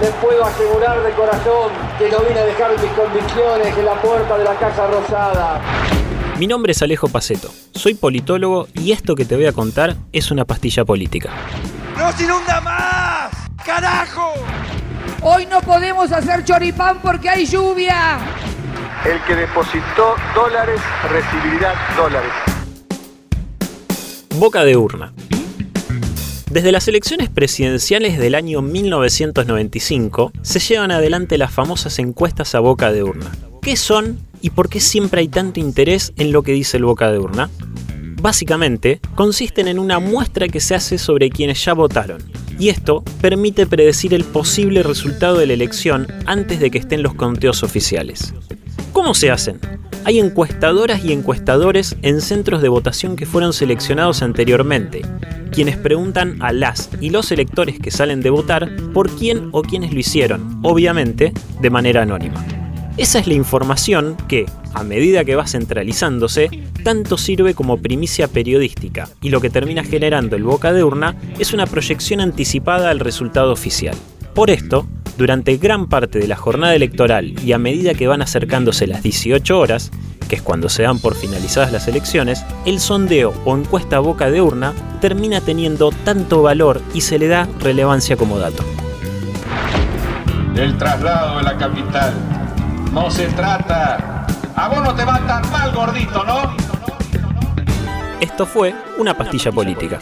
les puedo asegurar de corazón que no vine a dejar mis convicciones en la puerta de la Casa Rosada. Mi nombre es Alejo Paceto, soy politólogo y esto que te voy a contar es una pastilla política. ¡No se inunda más! ¡Carajo! Hoy no podemos hacer choripán porque hay lluvia. El que depositó dólares recibirá dólares. Boca de urna. Desde las elecciones presidenciales del año 1995 se llevan adelante las famosas encuestas a boca de urna. ¿Qué son y por qué siempre hay tanto interés en lo que dice el boca de urna? Básicamente, consisten en una muestra que se hace sobre quienes ya votaron, y esto permite predecir el posible resultado de la elección antes de que estén los conteos oficiales. ¿Cómo se hacen? Hay encuestadoras y encuestadores en centros de votación que fueron seleccionados anteriormente, quienes preguntan a las y los electores que salen de votar por quién o quiénes lo hicieron, obviamente de manera anónima. Esa es la información que, a medida que va centralizándose, tanto sirve como primicia periodística, y lo que termina generando el boca de urna es una proyección anticipada al resultado oficial. Por esto, durante gran parte de la jornada electoral y a medida que van acercándose las 18 horas, que es cuando se dan por finalizadas las elecciones, el sondeo o encuesta boca de urna termina teniendo tanto valor y se le da relevancia como dato. El traslado de la capital. No se trata. A vos no te va tan mal, gordito, ¿no? Esto fue una pastilla política.